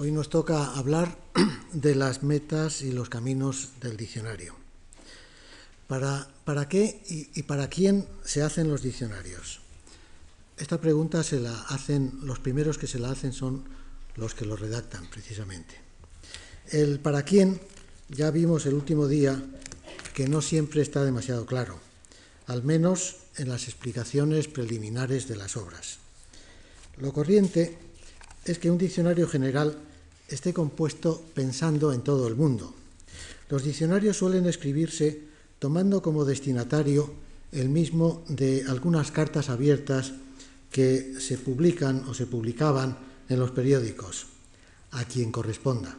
Hoy nos toca hablar de las metas y los caminos del diccionario. ¿Para, para qué y, y, para quién se hacen los diccionarios? Esta pregunta se la hacen, los primeros que se la hacen son los que lo redactan, precisamente. El para quién ya vimos el último día que no siempre está demasiado claro, al menos en las explicaciones preliminares de las obras. Lo corriente es que un diccionario general esté compuesto pensando en todo el mundo. Los diccionarios suelen escribirse tomando como destinatario el mismo de algunas cartas abiertas que se publican o se publicaban en los periódicos, a quien corresponda.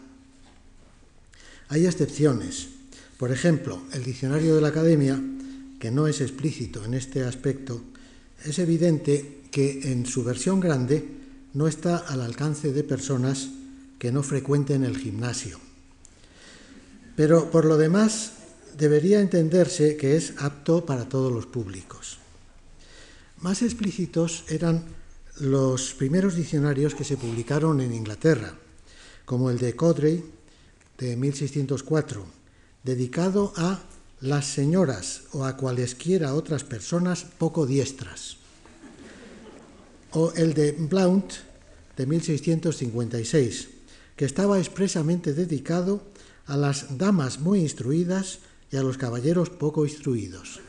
Hay excepciones. Por ejemplo, el diccionario de la Academia, que no es explícito en este aspecto, es evidente que en su versión grande no está al alcance de personas que no frecuenten el gimnasio. Pero por lo demás, debería entenderse que es apto para todos los públicos. Más explícitos eran los primeros diccionarios que se publicaron en Inglaterra, como el de Codray de 1604, dedicado a las señoras o a cualesquiera otras personas poco diestras, o el de Blount de 1656, que estaba expresamente dedicado a las damas muy instruidas y a los caballeros poco instruidos.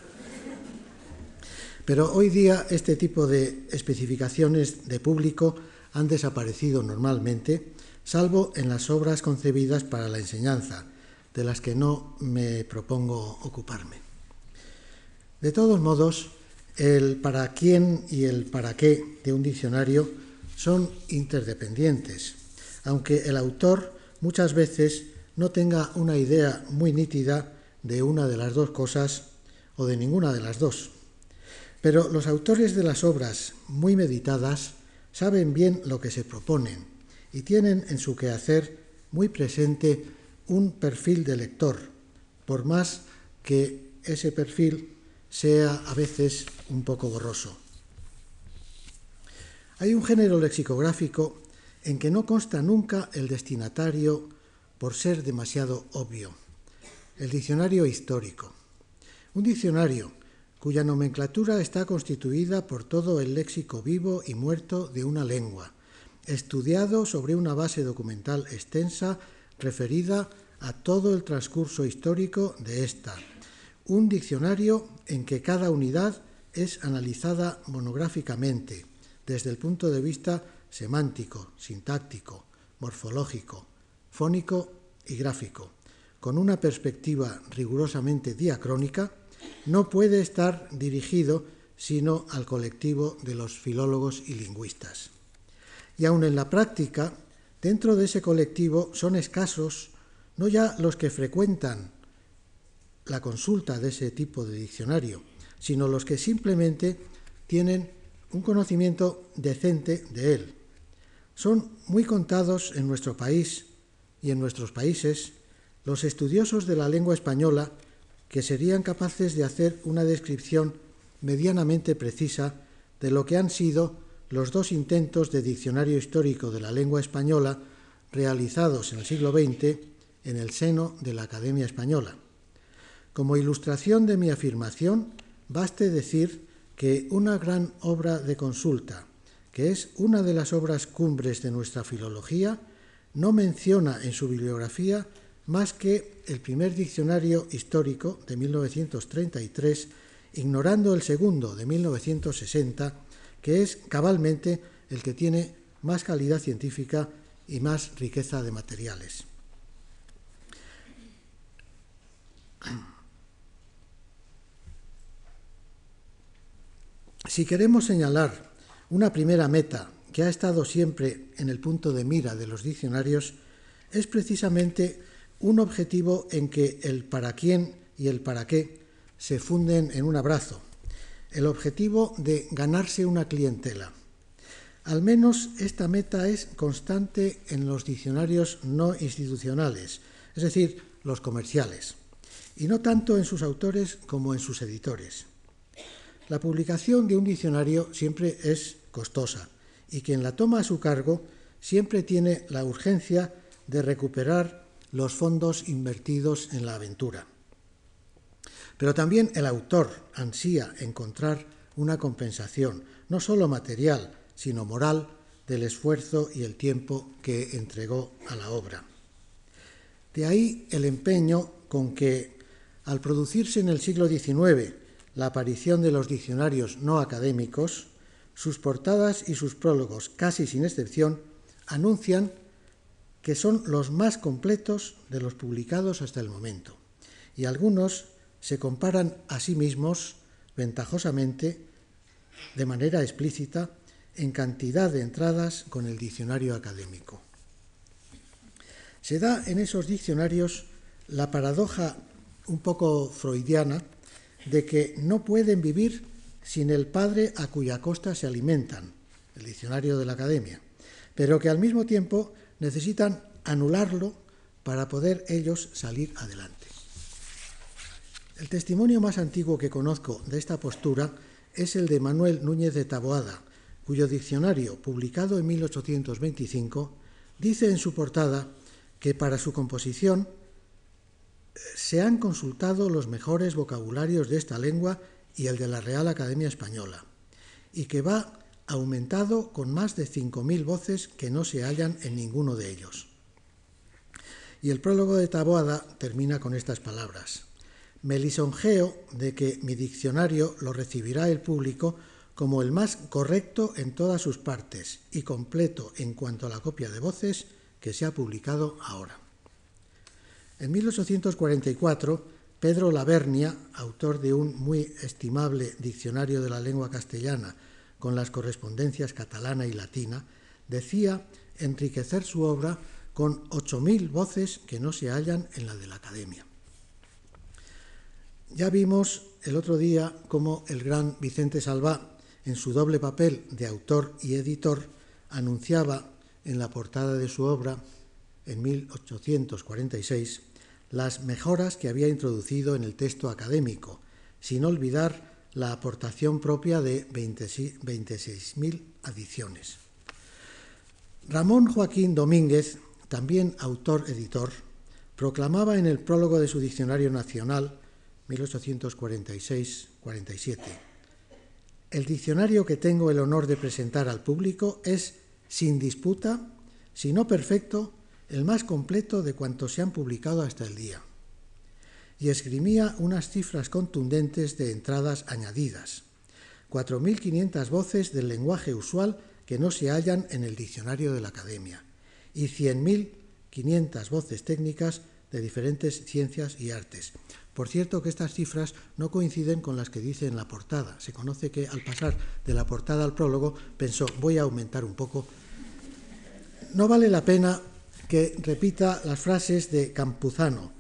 Pero hoy día este tipo de especificaciones de público han desaparecido normalmente, salvo en las obras concebidas para la enseñanza, de las que no me propongo ocuparme. De todos modos, el para quién y el para qué de un diccionario son interdependientes aunque el autor muchas veces no tenga una idea muy nítida de una de las dos cosas o de ninguna de las dos. Pero los autores de las obras muy meditadas saben bien lo que se proponen y tienen en su quehacer muy presente un perfil de lector, por más que ese perfil sea a veces un poco borroso. Hay un género lexicográfico en que no consta nunca el destinatario por ser demasiado obvio. El diccionario histórico. Un diccionario cuya nomenclatura está constituida por todo el léxico vivo y muerto de una lengua, estudiado sobre una base documental extensa referida a todo el transcurso histórico de ésta. Un diccionario en que cada unidad es analizada monográficamente desde el punto de vista semántico, sintáctico, morfológico, fónico y gráfico, con una perspectiva rigurosamente diacrónica, no puede estar dirigido sino al colectivo de los filólogos y lingüistas. Y aun en la práctica, dentro de ese colectivo son escasos no ya los que frecuentan la consulta de ese tipo de diccionario, sino los que simplemente tienen un conocimiento decente de él, son muy contados en nuestro país y en nuestros países los estudiosos de la lengua española que serían capaces de hacer una descripción medianamente precisa de lo que han sido los dos intentos de diccionario histórico de la lengua española realizados en el siglo XX en el seno de la Academia Española. Como ilustración de mi afirmación, baste decir que una gran obra de consulta, que es una de las obras cumbres de nuestra filología, no menciona en su bibliografía más que el primer diccionario histórico de 1933, ignorando el segundo de 1960, que es cabalmente el que tiene más calidad científica y más riqueza de materiales. Si queremos señalar una primera meta que ha estado siempre en el punto de mira de los diccionarios es precisamente un objetivo en que el para quién y el para qué se funden en un abrazo, el objetivo de ganarse una clientela. Al menos esta meta es constante en los diccionarios no institucionales, es decir, los comerciales, y no tanto en sus autores como en sus editores. La publicación de un diccionario siempre es costosa y quien la toma a su cargo siempre tiene la urgencia de recuperar los fondos invertidos en la aventura. Pero también el autor ansía encontrar una compensación, no solo material, sino moral, del esfuerzo y el tiempo que entregó a la obra. De ahí el empeño con que, al producirse en el siglo XIX la aparición de los diccionarios no académicos, sus portadas y sus prólogos, casi sin excepción, anuncian que son los más completos de los publicados hasta el momento, y algunos se comparan a sí mismos ventajosamente, de manera explícita, en cantidad de entradas con el diccionario académico. Se da en esos diccionarios la paradoja un poco freudiana de que no pueden vivir sin el padre a cuya costa se alimentan, el diccionario de la academia, pero que al mismo tiempo necesitan anularlo para poder ellos salir adelante. El testimonio más antiguo que conozco de esta postura es el de Manuel Núñez de Taboada, cuyo diccionario, publicado en 1825, dice en su portada que para su composición eh, se han consultado los mejores vocabularios de esta lengua y el de la Real Academia Española, y que va aumentado con más de 5.000 voces que no se hallan en ninguno de ellos. Y el prólogo de Taboada termina con estas palabras. Me lisonjeo de que mi diccionario lo recibirá el público como el más correcto en todas sus partes y completo en cuanto a la copia de voces que se ha publicado ahora. En 1844, Pedro Lavernia, autor de un muy estimable diccionario de la lengua castellana con las correspondencias catalana y latina, decía enriquecer su obra con 8.000 voces que no se hallan en la de la Academia. Ya vimos el otro día cómo el gran Vicente Salvá, en su doble papel de autor y editor, anunciaba en la portada de su obra, en 1846, las mejoras que había introducido en el texto académico, sin olvidar la aportación propia de 26.000 adiciones. Ramón Joaquín Domínguez, también autor-editor, proclamaba en el prólogo de su Diccionario Nacional, 1846-47, el diccionario que tengo el honor de presentar al público es, sin disputa, si no perfecto, el más completo de cuantos se han publicado hasta el día y esgrimía unas cifras contundentes de entradas añadidas, 4.500 voces del lenguaje usual que no se hallan en el diccionario de la Academia y 100.500 voces técnicas de diferentes ciencias y artes. Por cierto que estas cifras no coinciden con las que dice en la portada. Se conoce que al pasar de la portada al prólogo pensó voy a aumentar un poco. No vale la pena que repita las frases de Campuzano,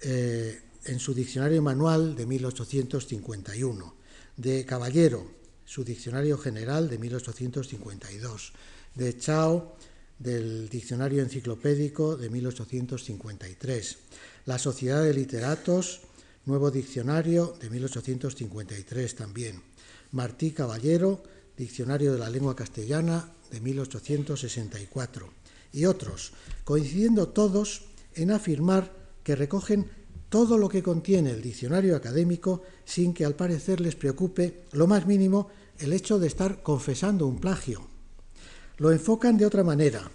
eh, en su diccionario manual de 1851, de Caballero, su diccionario general de 1852, de Chao, del diccionario enciclopédico de 1853, La Sociedad de Literatos, nuevo diccionario de 1853 también, Martí Caballero, Diccionario de la Lengua Castellana de 1864, y otros, coincidiendo todos en afirmar que recogen todo lo que contiene el diccionario académico sin que al parecer les preocupe lo más mínimo el hecho de estar confesando un plagio. Lo enfocan de otra manera.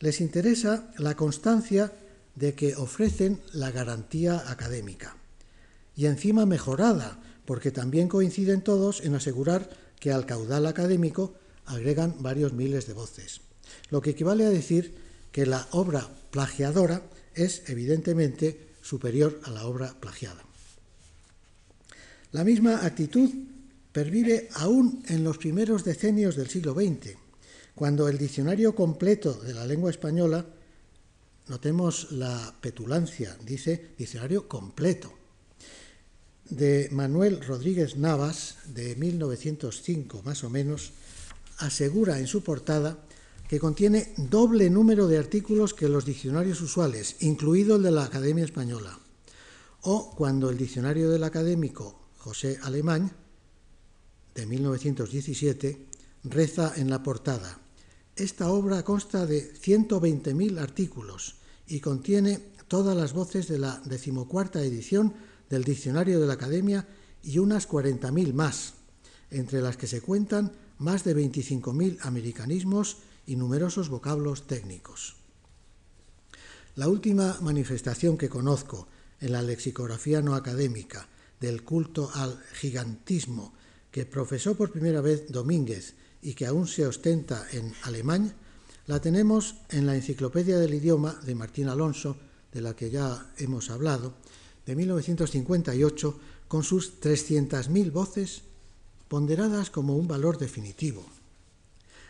Les interesa la constancia de que ofrecen la garantía académica. Y encima mejorada, porque también coinciden todos en asegurar que al caudal académico agregan varios miles de voces. Lo que equivale a decir que la obra plagiadora es evidentemente superior a la obra plagiada. La misma actitud pervive aún en los primeros decenios del siglo XX, cuando el diccionario completo de la lengua española, notemos la petulancia, dice diccionario completo, de Manuel Rodríguez Navas, de 1905 más o menos, asegura en su portada que contiene doble número de artículos que los diccionarios usuales, incluido el de la Academia Española. O cuando el diccionario del académico José Alemán, de 1917, reza en la portada, esta obra consta de 120.000 artículos y contiene todas las voces de la decimocuarta edición del Diccionario de la Academia y unas 40.000 más, entre las que se cuentan más de 25.000 americanismos y numerosos vocablos técnicos. La última manifestación que conozco en la lexicografía no académica del culto al gigantismo que profesó por primera vez Domínguez y que aún se ostenta en alemán, la tenemos en la Enciclopedia del Idioma de Martín Alonso, de la que ya hemos hablado, de 1958, con sus 300.000 voces ponderadas como un valor definitivo.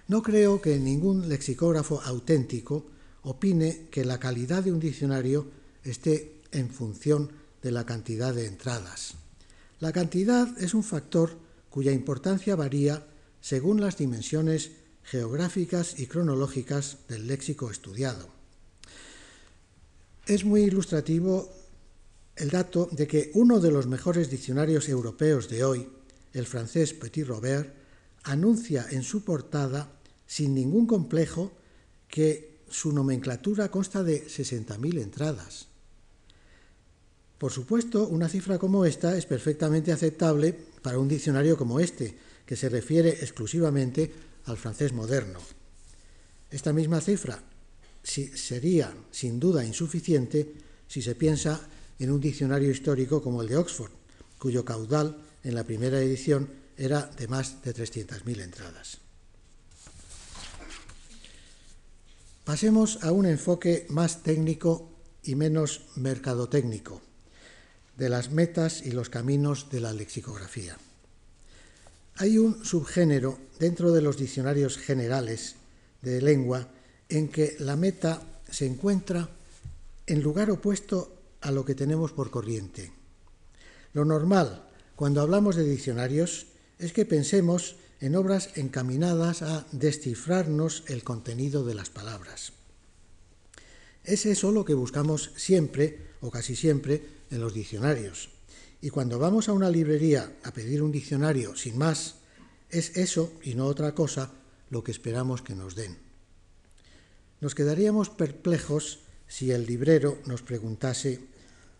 No creo que ningún lexicógrafo auténtico opine que la calidad de un diccionario esté en función de la cantidad de entradas. La cantidad es un factor cuya importancia varía según las dimensiones geográficas y cronológicas del léxico estudiado. Es muy ilustrativo el dato de que uno de los mejores diccionarios europeos de hoy, el francés Petit Robert, anuncia en su portada, sin ningún complejo, que su nomenclatura consta de 60.000 entradas. Por supuesto, una cifra como esta es perfectamente aceptable para un diccionario como este, que se refiere exclusivamente al francés moderno. Esta misma cifra sería sin duda insuficiente si se piensa en un diccionario histórico como el de Oxford, cuyo caudal en la primera edición era de más de 300.000 entradas. Pasemos a un enfoque más técnico y menos mercadotécnico de las metas y los caminos de la lexicografía. Hay un subgénero dentro de los diccionarios generales de lengua en que la meta se encuentra en lugar opuesto a lo que tenemos por corriente. Lo normal cuando hablamos de diccionarios es que pensemos en obras encaminadas a descifrarnos el contenido de las palabras. Es eso lo que buscamos siempre o casi siempre en los diccionarios. Y cuando vamos a una librería a pedir un diccionario sin más, es eso y no otra cosa lo que esperamos que nos den. Nos quedaríamos perplejos si el librero nos preguntase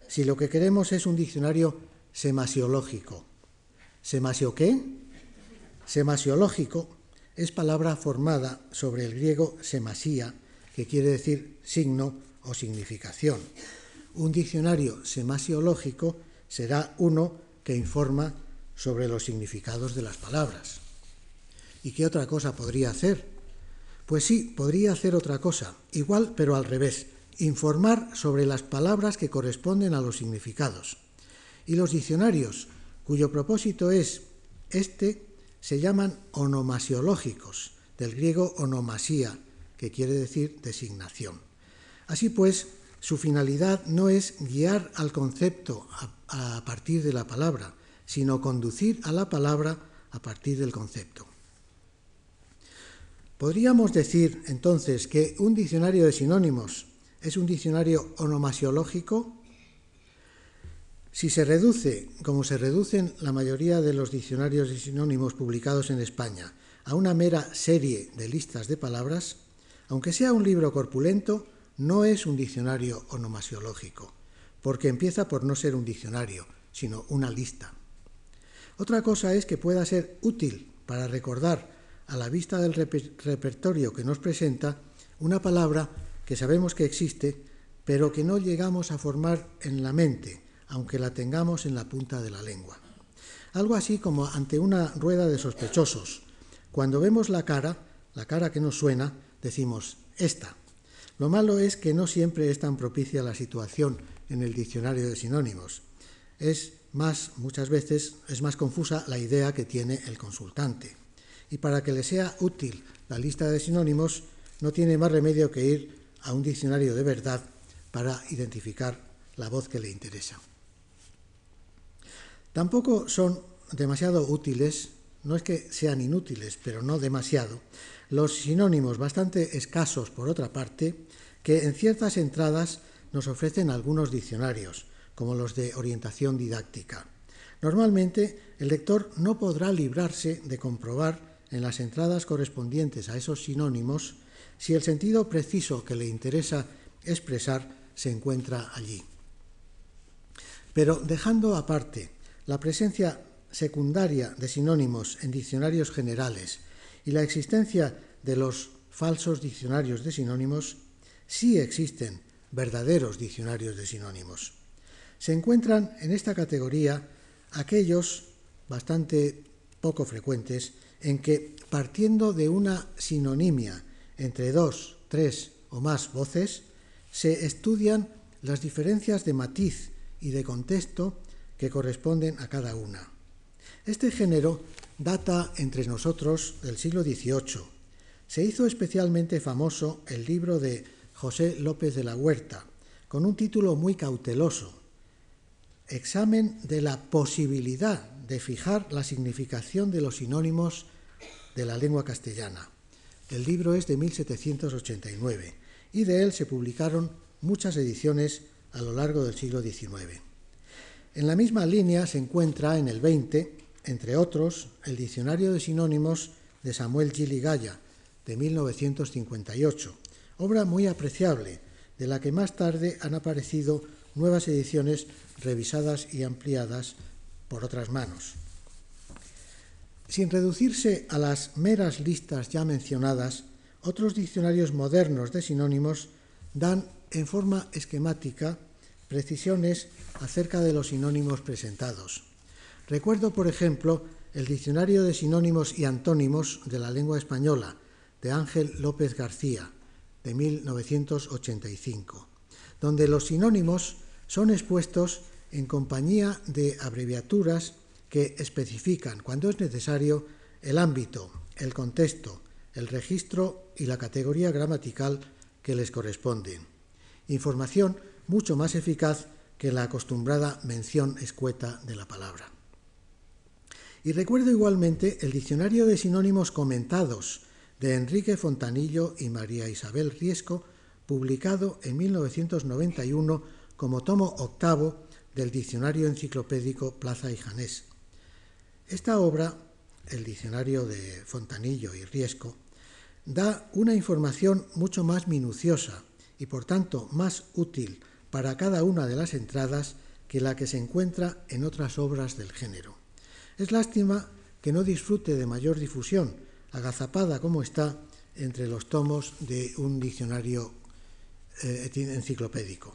si lo que queremos es un diccionario semasiológico. ¿Semasio qué? Semasiológico es palabra formada sobre el griego semasía, que quiere decir signo o significación. Un diccionario semasiológico será uno que informa sobre los significados de las palabras. ¿Y qué otra cosa podría hacer? Pues sí, podría hacer otra cosa, igual pero al revés, informar sobre las palabras que corresponden a los significados. Y los diccionarios, cuyo propósito es este, se llaman onomasiológicos, del griego onomasía, que quiere decir designación. Así pues, su finalidad no es guiar al concepto a, partir de la palabra, sino conducir a la palabra a partir del concepto. Podríamos decir entonces que un diccionario de sinónimos es un diccionario onomasiológico si se reduce, como se reducen la mayoría de los diccionarios de sinónimos publicados en España, a una mera serie de listas de palabras, aunque sea un libro corpulento, no es un diccionario onomasiológico, porque empieza por no ser un diccionario, sino una lista. Otra cosa es que pueda ser útil para recordar a la vista del repertorio que nos presenta una palabra que sabemos que existe, pero que no llegamos a formar en la mente, aunque la tengamos en la punta de la lengua. Algo así como ante una rueda de sospechosos. Cuando vemos la cara, la cara que nos suena, decimos, esta. Lo malo es que no siempre es tan propicia la situación en el diccionario de sinónimos. Es más, muchas veces, es más confusa la idea que tiene el consultante. Y para que le sea útil la lista de sinónimos, no tiene más remedio que ir a un diccionario de verdad para identificar la voz que le interesa. Tampoco son demasiado útiles, no es que sean inútiles, pero no demasiado, los sinónimos bastante escasos, por otra parte, que en ciertas entradas nos ofrecen algunos diccionarios, como los de orientación didáctica. Normalmente, el lector no podrá librarse de comprobar en las entradas correspondientes a esos sinónimos si el sentido preciso que le interesa expresar se encuentra allí. Pero dejando aparte la presencia secundaria de sinónimos en diccionarios generales y la existencia de los falsos diccionarios de sinónimos, sí existen verdaderos diccionarios de sinónimos. Se encuentran en esta categoría aquellos bastante poco frecuentes en que, partiendo de una sinonimia entre dos, tres o más voces, se estudian las diferencias de matiz y de contexto que corresponden a cada una. Este género data entre nosotros del siglo XVIII. Se hizo especialmente famoso el libro de José López de la Huerta, con un título muy cauteloso, Examen de la posibilidad de fijar la significación de los sinónimos de la lengua castellana. El libro es de 1789 y de él se publicaron muchas ediciones a lo largo del siglo XIX. En la misma línea se encuentra en el 20, entre otros, el Diccionario de Sinónimos de Samuel Gili-Gaya, de 1958, obra muy apreciable, de la que más tarde han aparecido nuevas ediciones revisadas y ampliadas por otras manos. Sin reducirse a las meras listas ya mencionadas, otros diccionarios modernos de sinónimos dan en forma esquemática precisiones acerca de los sinónimos presentados. Recuerdo, por ejemplo, el Diccionario de Sinónimos y Antónimos de la Lengua Española, de Ángel López García, de 1985, donde los sinónimos son expuestos en compañía de abreviaturas que especifican, cuando es necesario, el ámbito, el contexto, el registro y la categoría gramatical que les corresponden. Información mucho más eficaz que la acostumbrada mención escueta de la palabra. Y recuerdo igualmente el diccionario de sinónimos comentados de Enrique Fontanillo y María Isabel Riesco, publicado en 1991 como tomo octavo del Diccionario Enciclopédico Plaza y Janés. Esta obra, el diccionario de Fontanillo y Riesco, da una información mucho más minuciosa y por tanto más útil para cada una de las entradas que la que se encuentra en otras obras del género. Es lástima que no disfrute de mayor difusión, agazapada como está entre los tomos de un diccionario eh, enciclopédico.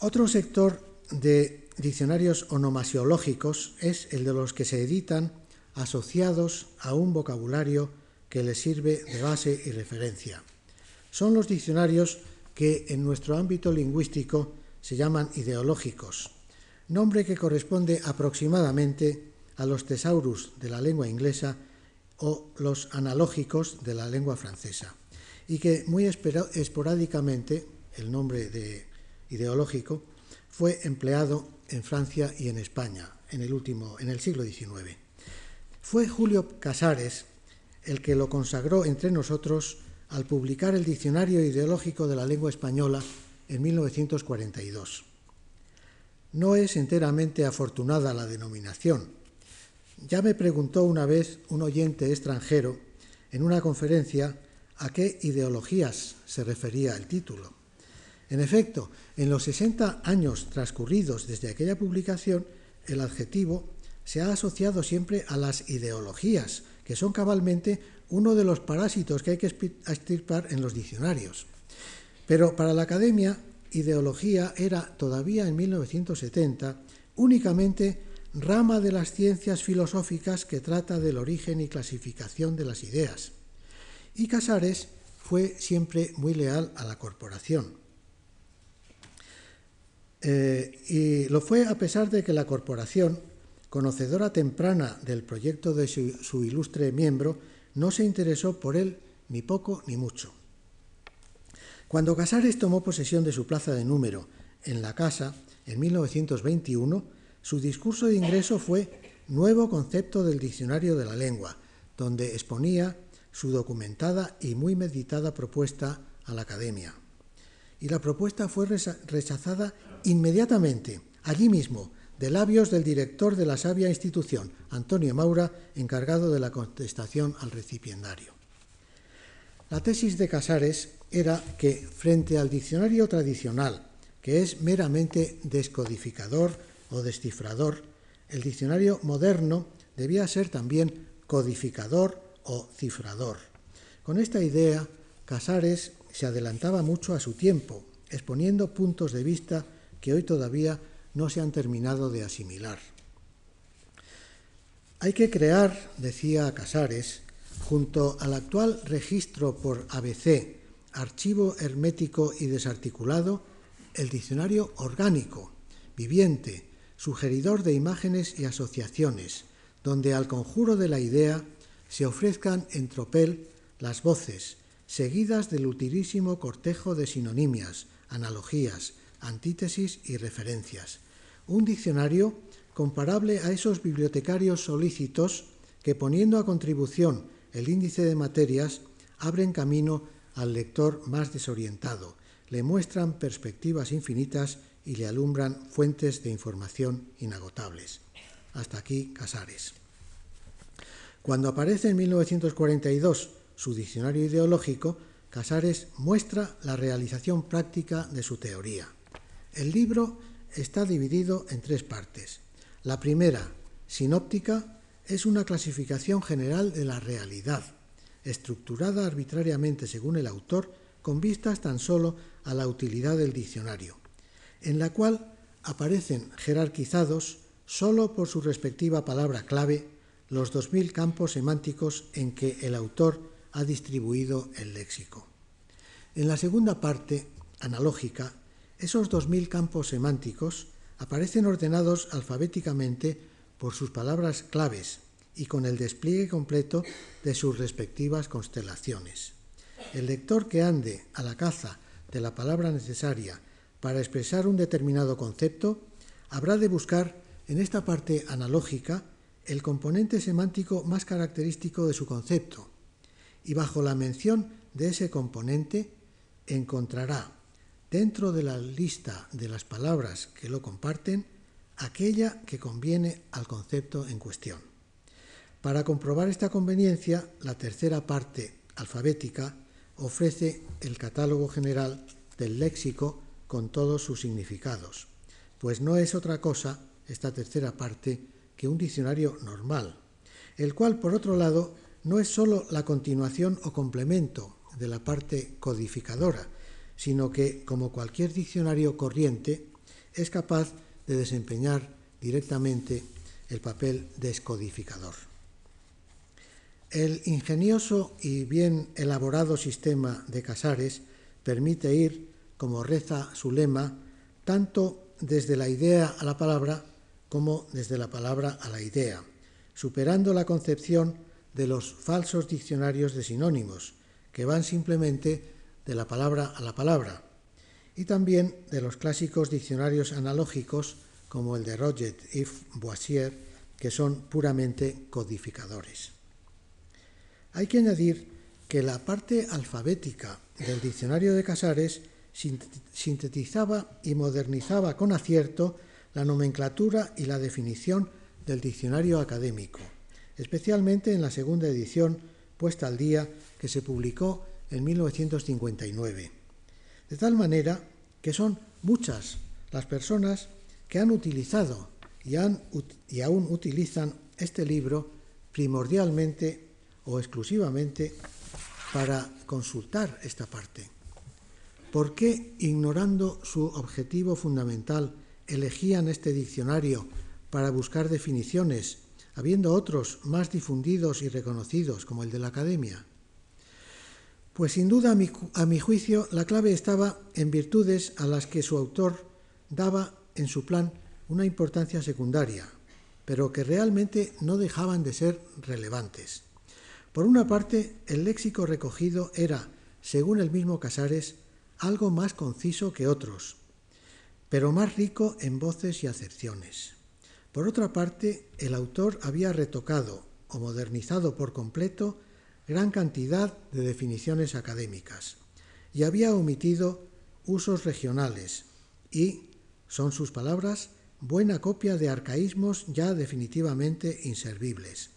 Otro sector de diccionarios onomasiológicos es el de los que se editan asociados a un vocabulario que les sirve de base y referencia. Son los diccionarios que en nuestro ámbito lingüístico se llaman ideológicos, nombre que corresponde aproximadamente a los tesaurus de la lengua inglesa o los analógicos de la lengua francesa, y que muy esporádicamente el nombre de ideológico fue empleado en Francia y en España en el último en el siglo XIX. Fue Julio Casares el que lo consagró entre nosotros al publicar el Diccionario Ideológico de la Lengua Española en 1942. No es enteramente afortunada la denominación. Ya me preguntó una vez un oyente extranjero en una conferencia a qué ideologías se refería el título. En efecto, en los 60 años transcurridos desde aquella publicación, el adjetivo se ha asociado siempre a las ideologías, que son cabalmente uno de los parásitos que hay que extirpar en los diccionarios. Pero para la academia, ideología era todavía en 1970 únicamente rama de las ciencias filosóficas que trata del origen y clasificación de las ideas. Y Casares fue siempre muy leal a la corporación. Eh, y lo fue a pesar de que la corporación, conocedora temprana del proyecto de su ilustre miembro, no se interesó por él ni poco ni mucho. Cuando Casares tomó posesión de su plaza de número en la casa en 1921, su discurso de ingreso fue Nuevo concepto del diccionario de la lengua, donde exponía su documentada y muy meditada propuesta a la academia. Y la propuesta fue rechazada inmediatamente, allí mismo, de labios del director de la sabia institución, Antonio Maura, encargado de la contestación al recipiendario. La tesis de Casares era que, frente al diccionario tradicional, que es meramente descodificador o descifrador, el diccionario moderno debía ser también codificador o cifrador. Con esta idea, Casares se adelantaba mucho a su tiempo, exponiendo puntos de vista que hoy todavía no se han terminado de asimilar. Hay que crear, decía Casares, junto al actual registro por ABC, archivo hermético y desarticulado, el diccionario orgánico, viviente, sugeridor de imágenes y asociaciones, donde al conjuro de la idea se ofrezcan en tropel las voces, seguidas del utilísimo cortejo de sinonimias, analogías, antítesis y referencias. Un diccionario comparable a esos bibliotecarios solícitos que poniendo a contribución el índice de materias abren camino al lector más desorientado, le muestran perspectivas infinitas y le alumbran fuentes de información inagotables. Hasta aquí Casares. Cuando aparece en 1942 su diccionario ideológico, Casares muestra la realización práctica de su teoría. El libro está dividido en tres partes. La primera, sinóptica, es una clasificación general de la realidad, estructurada arbitrariamente según el autor, con vistas tan solo a la utilidad del diccionario, en la cual aparecen jerarquizados solo por su respectiva palabra clave los dos mil campos semánticos en que el autor ha distribuido el léxico. En la segunda parte, analógica, esos dos mil campos semánticos aparecen ordenados alfabéticamente por sus palabras claves y con el despliegue completo de sus respectivas constelaciones. El lector que ande a la caza de la palabra necesaria para expresar un determinado concepto habrá de buscar en esta parte analógica el componente semántico más característico de su concepto y bajo la mención de ese componente encontrará dentro de la lista de las palabras que lo comparten aquella que conviene al concepto en cuestión. Para comprobar esta conveniencia, la tercera parte alfabética ofrece el catálogo general del léxico con todos sus significados, pues no es otra cosa esta tercera parte que un diccionario normal, el cual, por otro lado, no es sólo la continuación o complemento de la parte codificadora, sino que, como cualquier diccionario corriente, es capaz de desempeñar directamente el papel descodificador. El ingenioso y bien elaborado sistema de Casares permite ir, como reza su lema, tanto desde la idea a la palabra como desde la palabra a la idea, superando la concepción de los falsos diccionarios de sinónimos, que van simplemente de la palabra a la palabra, y también de los clásicos diccionarios analógicos como el de Roget y Boissier, que son puramente codificadores. Hay que añadir que la parte alfabética del diccionario de Casares sintetizaba y modernizaba con acierto la nomenclatura y la definición del diccionario académico, especialmente en la segunda edición puesta al día que se publicó en 1959. De tal manera que son muchas las personas que han utilizado y, y aún utilizan este libro primordialmente o exclusivamente para consultar esta parte. ¿Por qué, ignorando su objetivo fundamental, elegían este diccionario para buscar definiciones, habiendo otros más difundidos y reconocidos, como el de la Academia? Pues sin duda, a mi, juicio, la clave estaba en virtudes a las que su autor daba en su plan una importancia secundaria, pero que realmente no dejaban de ser relevantes. Por una parte, el léxico recogido era, según el mismo Casares, algo más conciso que otros, pero más rico en voces y acepciones. Por otra parte, el autor había retocado o modernizado por completo gran cantidad de definiciones académicas y había omitido usos regionales y, son sus palabras, buena copia de arcaísmos ya definitivamente inservibles,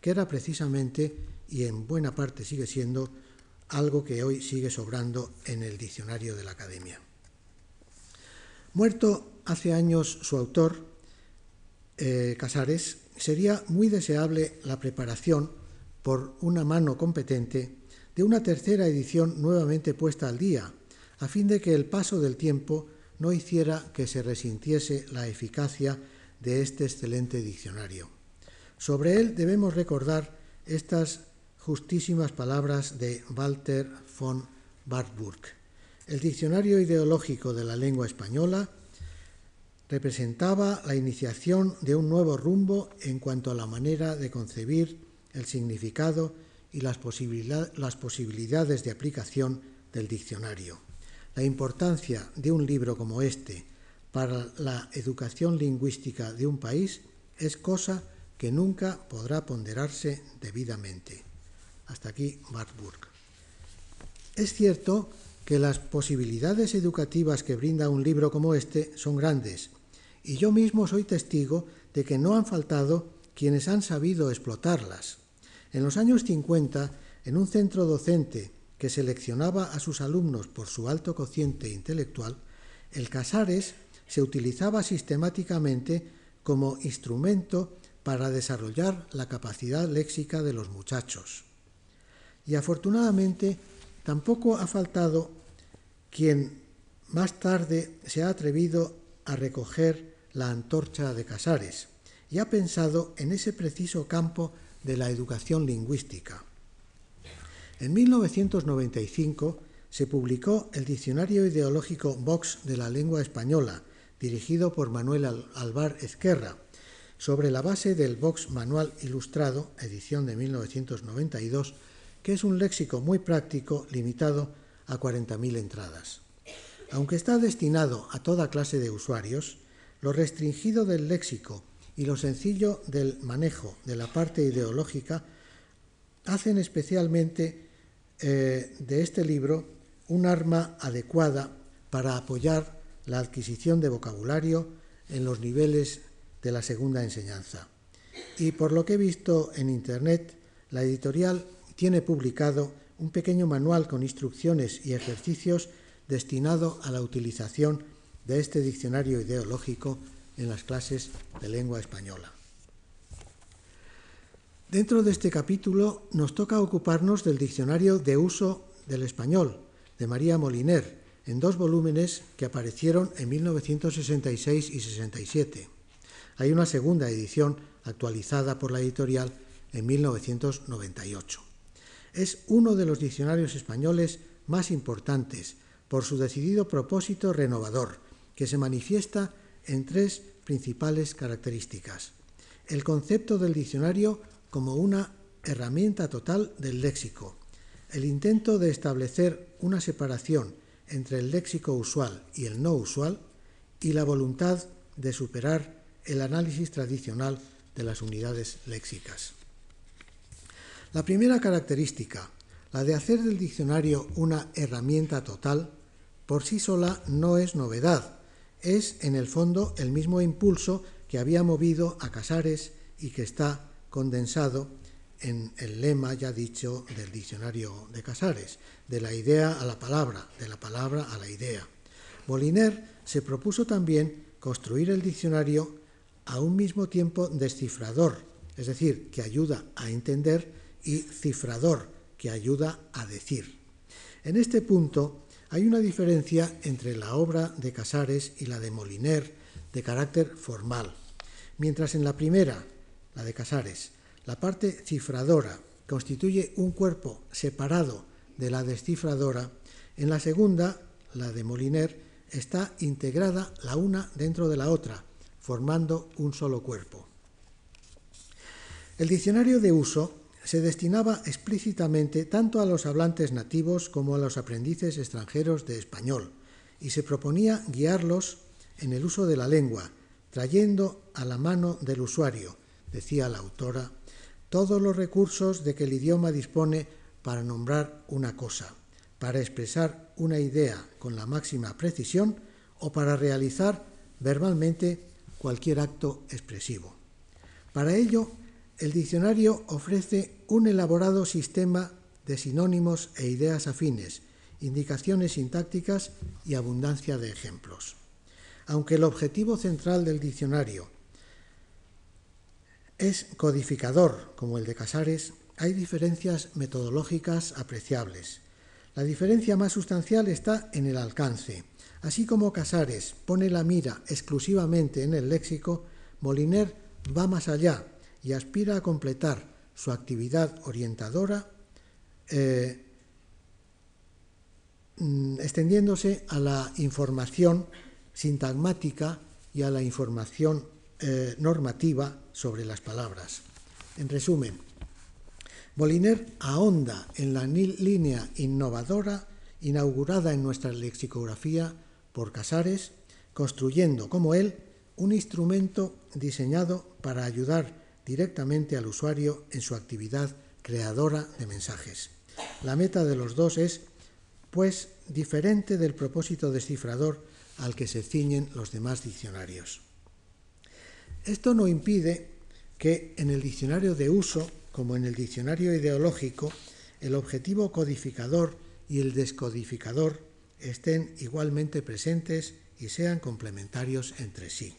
que era precisamente, y en buena parte sigue siendo, algo que hoy sigue sobrando en el diccionario de la Academia. Muerto hace años su autor, eh, Casares, sería muy deseable la preparación por una mano competente de una tercera edición nuevamente puesta al día, a fin de que el paso del tiempo no hiciera que se resintiese la eficacia de este excelente diccionario. Sobre él debemos recordar estas justísimas palabras de Walter von Wartburg. El diccionario ideológico de la lengua española representaba la iniciación de un nuevo rumbo en cuanto a la manera de concebir el significado y las, posibilidades de aplicación del diccionario. La importancia de un libro como este para la educación lingüística de un país es cosa que nunca podrá ponderarse debidamente. Hasta aquí Wartburg. Es cierto que las posibilidades educativas que brinda un libro como este son grandes, y yo mismo soy testigo de que no han faltado quienes han sabido explotarlas. En los años 50, en un centro docente que seleccionaba a sus alumnos por su alto cociente intelectual, el Casares se utilizaba sistemáticamente como instrumento para desarrollar la capacidad léxica de los muchachos. Y afortunadamente tampoco ha faltado quien más tarde se ha atrevido a recoger la antorcha de Casares y ha pensado en ese preciso campo de la educación lingüística. En 1995 se publicó el Diccionario Ideológico Vox de la Lengua Española, dirigido por Manuel Alvar Ezquerra, sobre la base del Vox Manual Ilustrado, edición de 1992, que es un léxico muy práctico limitado a 40.000 entradas. Aunque está destinado a toda clase de usuarios, lo restringido del léxico y lo sencillo del manejo de la parte ideológica hacen especialmente eh, de este libro un arma adecuada para apoyar la adquisición de vocabulario en los niveles de la segunda enseñanza. Y por lo que he visto en Internet, la editorial tiene publicado un pequeño manual con instrucciones y ejercicios destinado a la utilización de este diccionario ideológico en las clases de lengua española. Dentro de este capítulo nos toca ocuparnos del diccionario de uso del español de María Moliner, en dos volúmenes que aparecieron en 1966 y 67. Hay una segunda edición actualizada por la editorial en 1998. Es uno de los diccionarios españoles más importantes por su decidido propósito renovador, que se manifiesta en tres principales características. El concepto del diccionario como una herramienta total del léxico, el intento de establecer una separación entre el léxico usual y el no usual y la voluntad de superar el análisis tradicional de las unidades léxicas. La primera característica, la de hacer del diccionario una herramienta total, por sí sola no es novedad, es en el fondo el mismo impulso que había movido a Casares y que está condensado en el lema ya dicho del diccionario de Casares, de la idea a la palabra, de la palabra a la idea. Moliner se propuso también construir el diccionario a un mismo tiempo descifrador, es decir, que ayuda a entender, y cifrador, que ayuda a decir. En este punto, hay una diferencia entre la obra de Casares y la de Moliner de carácter formal. Mientras en la primera, la de Casares, la parte cifradora constituye un cuerpo separado de la descifradora, en la segunda, la de Moliner, está integrada la una dentro de la otra, formando un solo cuerpo. El diccionario de uso se destinaba explícitamente tanto a los hablantes nativos como a los aprendices extranjeros de español, y se proponía guiarlos en el uso de la lengua, trayendo a la mano del usuario, decía la autora, todos los recursos de que el idioma dispone para nombrar una cosa, para expresar una idea con la máxima precisión o para realizar verbalmente cualquier acto expresivo. Para ello, el diccionario ofrece un elaborado sistema de sinónimos e ideas afines, indicaciones sintácticas y abundancia de ejemplos. Aunque el objetivo central del diccionario es codificador, como el de Casares, hay diferencias metodológicas apreciables. La diferencia más sustancial está en el alcance. Así como Casares pone la mira exclusivamente en el léxico, Moliner va más allá y aspira a completar su actividad orientadora eh, mm, extendiéndose a la información sintagmática y a la información eh, normativa sobre las palabras. En resumen, Moliner ahonda en la línea innovadora inaugurada en nuestra lexicografía por Casares, construyendo como él un instrumento diseñado para ayudar directamente al usuario en su actividad creadora de mensajes. La meta de los dos es, pues, diferente del propósito descifrador al que se ciñen los demás diccionarios. Esto no impide que en el diccionario de uso, como en el diccionario ideológico, el objetivo codificador y el descodificador estén igualmente presentes y sean complementarios entre sí.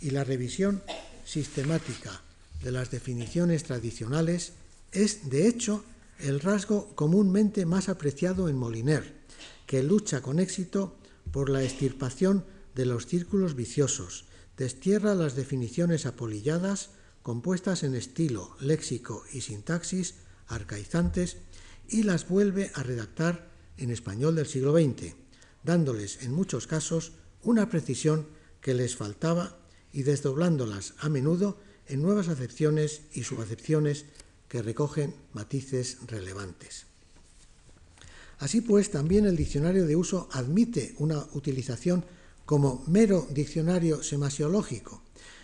Y la revisión sistemática de las definiciones tradicionales es, de hecho, el rasgo comúnmente más apreciado en Moliner, que lucha con éxito por la extirpación de los círculos viciosos, destierra las definiciones apolilladas compuestas en estilo, léxico y sintaxis arcaizantes y las vuelve a redactar en español del siglo XX, dándoles en muchos casos una precisión que les faltaba y desdoblándolas a menudo en nuevas acepciones y subacepciones que recogen matices relevantes. Así pues, también el diccionario de uso admite una utilización como mero diccionario semasiológico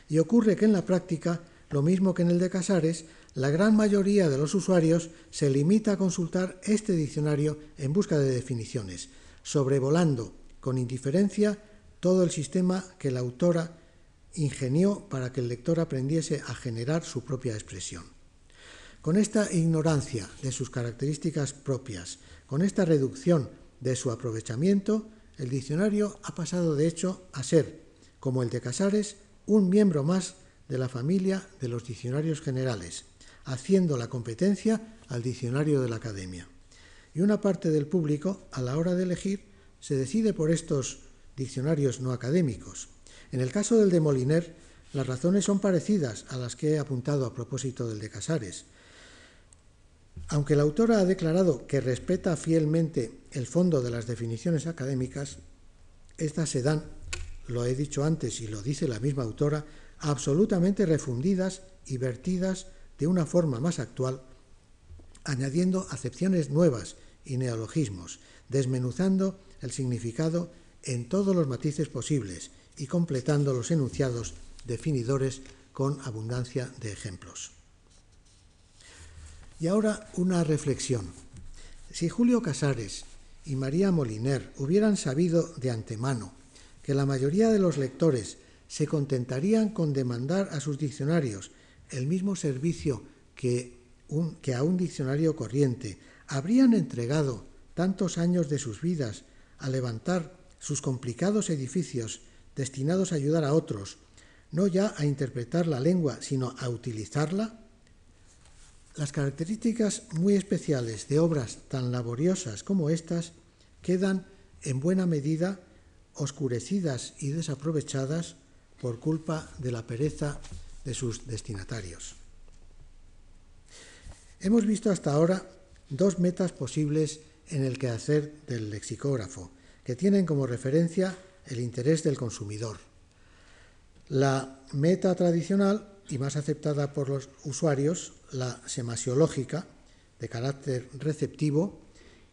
y ocurre que en la práctica, lo mismo que en el de Casares, la gran mayoría de los usuarios se limita a consultar este diccionario en busca de definiciones, sobrevolando con indiferencia todo el sistema que la autora ingenió para que el lector aprendiese a generar su propia expresión. Con esta ignorancia de sus características propias, con esta reducción de su aprovechamiento, el diccionario ha pasado de hecho a ser, como el de Casares, un miembro más de la familia de los diccionarios generales, haciendo la competencia al diccionario de la academia. Y una parte del público, a la hora de elegir, se decide por estos diccionarios no académicos, en el caso del de Moliner, las razones son parecidas a las que he apuntado a propósito del de Casares. Aunque la autora ha declarado que respeta fielmente el fondo de las definiciones académicas, estas se dan, lo he dicho antes y lo dice la misma autora, absolutamente refundidas y vertidas de una forma más actual, añadiendo acepciones nuevas y neologismos, desmenuzando el significado en todos los matices posibles y completando los enunciados definidores con abundancia de ejemplos. Y ahora una reflexión. Si Julio Casares y María Moliner hubieran sabido de antemano que la mayoría de los lectores se contentarían con demandar a sus diccionarios el mismo servicio que, que a un diccionario corriente, habrían entregado tantos años de sus vidas a levantar sus complicados edificios destinados a ayudar a otros, no ya a interpretar la lengua, sino a utilizarla? Las características muy especiales de obras tan laboriosas como estas quedan en buena medida oscurecidas y desaprovechadas por culpa de la pereza de sus destinatarios. Hemos visto hasta ahora dos metas posibles en el quehacer del lexicógrafo, que tienen como referencia el interés del consumidor. La meta tradicional y más aceptada por los usuarios, la semasiológica, de carácter receptivo,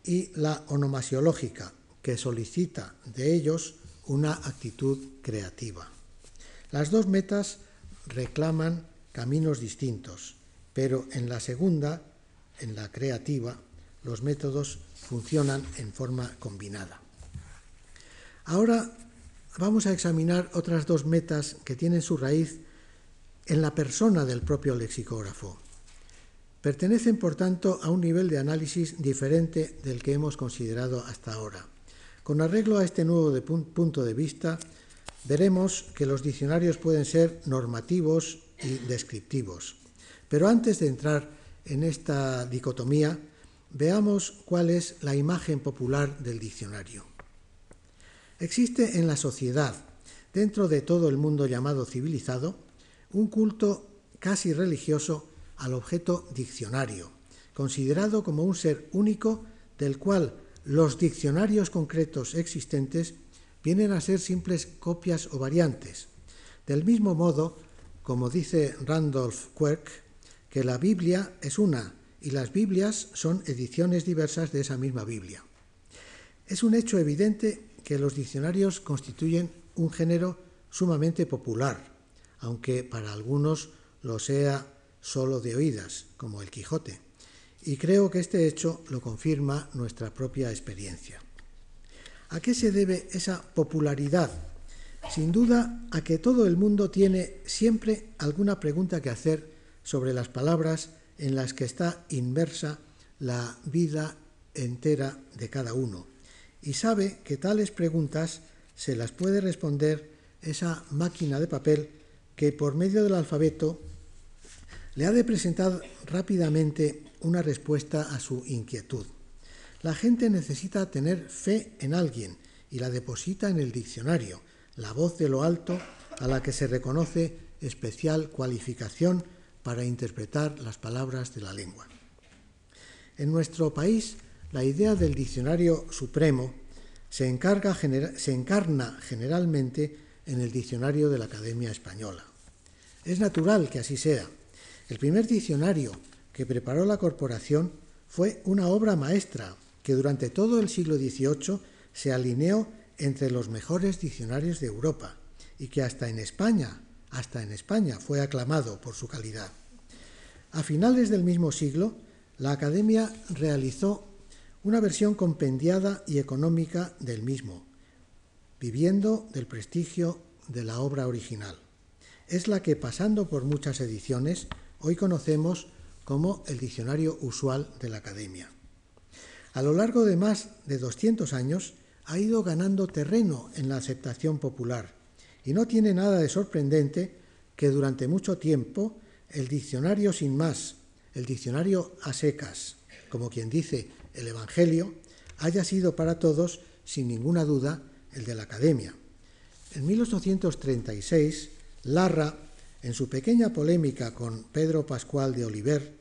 y la onomasiológica, que solicita de ellos una actitud creativa. Las dos metas reclaman caminos distintos, pero en la segunda, en la creativa, los métodos funcionan en forma combinada. Ahora vamos a examinar otras dos metas que tienen su raíz en la persona del propio lexicógrafo. Pertenecen, por tanto, a un nivel de análisis diferente del que hemos considerado hasta ahora. Con arreglo a este nuevo punto de vista, veremos que los diccionarios pueden ser normativos y descriptivos. Pero antes de entrar en esta dicotomía, veamos cuál es la imagen popular del diccionario. Existe en la sociedad, dentro de todo el mundo llamado civilizado, un culto casi religioso al objeto diccionario, considerado como un ser único del cual los diccionarios concretos existentes vienen a ser simples copias o variantes. Del mismo modo, como dice Randolph Quirk, que la Biblia es una y las Biblias son ediciones diversas de esa misma Biblia. Es un hecho evidente que los diccionarios constituyen un género sumamente popular, aunque para algunos lo sea solo de oídas, como el Quijote. Y creo que este hecho lo confirma nuestra propia experiencia. ¿A qué se debe esa popularidad? Sin duda a que todo el mundo tiene siempre alguna pregunta que hacer sobre las palabras en las que está inversa la vida entera de cada uno y sabe que tales preguntas se las puede responder esa máquina de papel que por medio del alfabeto le ha de presentar rápidamente una respuesta a su inquietud. La gente necesita tener fe en alguien y la deposita en el diccionario, la voz de lo alto a la que se reconoce especial cualificación para interpretar las palabras de la lengua. En nuestro país, la idea del diccionario supremo se, encarna generalmente en el diccionario de la Academia Española. Es natural que así sea. El primer diccionario que preparó la corporación fue una obra maestra que durante todo el siglo XVIII se alineó entre los mejores diccionarios de Europa y que hasta en España, hasta en España fue aclamado por su calidad. A finales del mismo siglo, la Academia realizó una versión compendiada y económica del mismo, viviendo del prestigio de la obra original. Es la que, pasando por muchas ediciones, hoy conocemos como el diccionario usual de la Academia. A lo largo de más de 200 años ha ido ganando terreno en la aceptación popular y no tiene nada de sorprendente que durante mucho tiempo el diccionario sin más, el diccionario a secas, como quien dice el Evangelio, haya sido para todos, sin ninguna duda, el de la Academia. En 1836, Larra, en su pequeña polémica con Pedro Pascual de Oliver,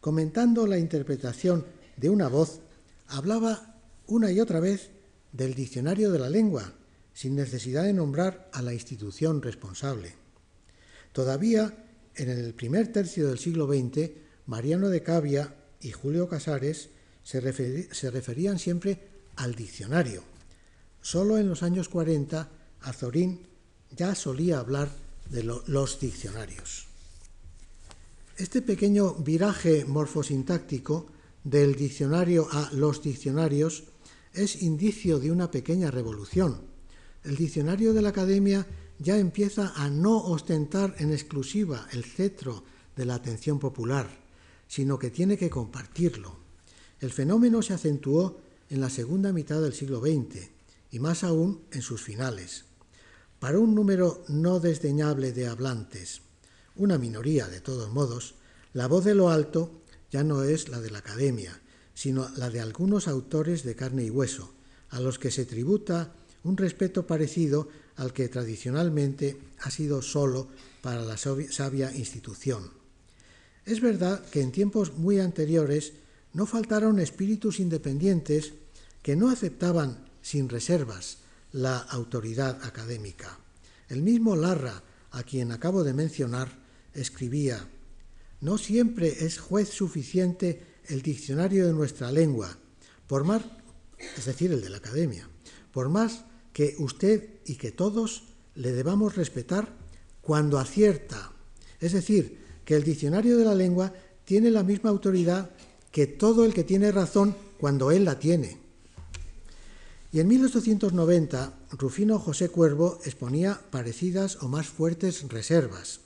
comentando la interpretación de una voz, hablaba una y otra vez del diccionario de la lengua, sin necesidad de nombrar a la institución responsable. Todavía en el primer tercio del siglo XX, Mariano de Cavia y Julio Casares se, referían siempre al diccionario. Solo en los años 40, Azorín ya solía hablar de los diccionarios. Este pequeño viraje morfosintáctico del diccionario a los diccionarios es indicio de una pequeña revolución. El diccionario de la Academia ya empieza a no ostentar en exclusiva el cetro de la atención popular, sino que tiene que compartirlo. El fenómeno se acentuó en la segunda mitad del siglo XX y más aún en sus finales. Para un número no desdeñable de hablantes, una minoría de todos modos, la voz de lo alto ya no es la de la academia, sino la de algunos autores de carne y hueso, a los que se tributa un respeto parecido al que tradicionalmente ha sido solo para la sabia institución. Es verdad que en tiempos muy anteriores no faltaron espíritus independientes que no aceptaban sin reservas la autoridad académica. El mismo Larra, a quien acabo de mencionar, escribía, No siempre es juez suficiente el diccionario de nuestra lengua, por más, es decir, el de la academia, por más que usted y que todos le debamos respetar cuando acierta. Es decir, que el diccionario de la lengua tiene la misma autoridad que todo el que tiene razón cuando él la tiene. Y en 1890, Rufino José Cuervo exponía parecidas o más fuertes reservas.